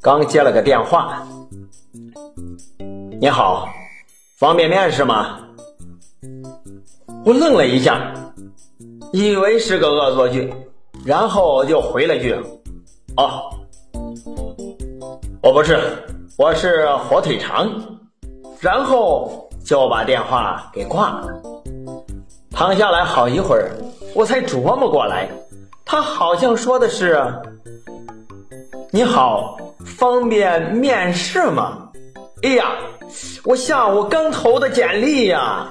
刚接了个电话，你好，方便面是吗？我愣了一下，以为是个恶作剧，然后就回了句：“哦，我不是，我是火腿肠。”然后就把电话给挂了。躺下来好一会儿，我才琢磨过来，他好像说的是：“你好，方便面试吗？哎呀，我下午刚投的简历呀。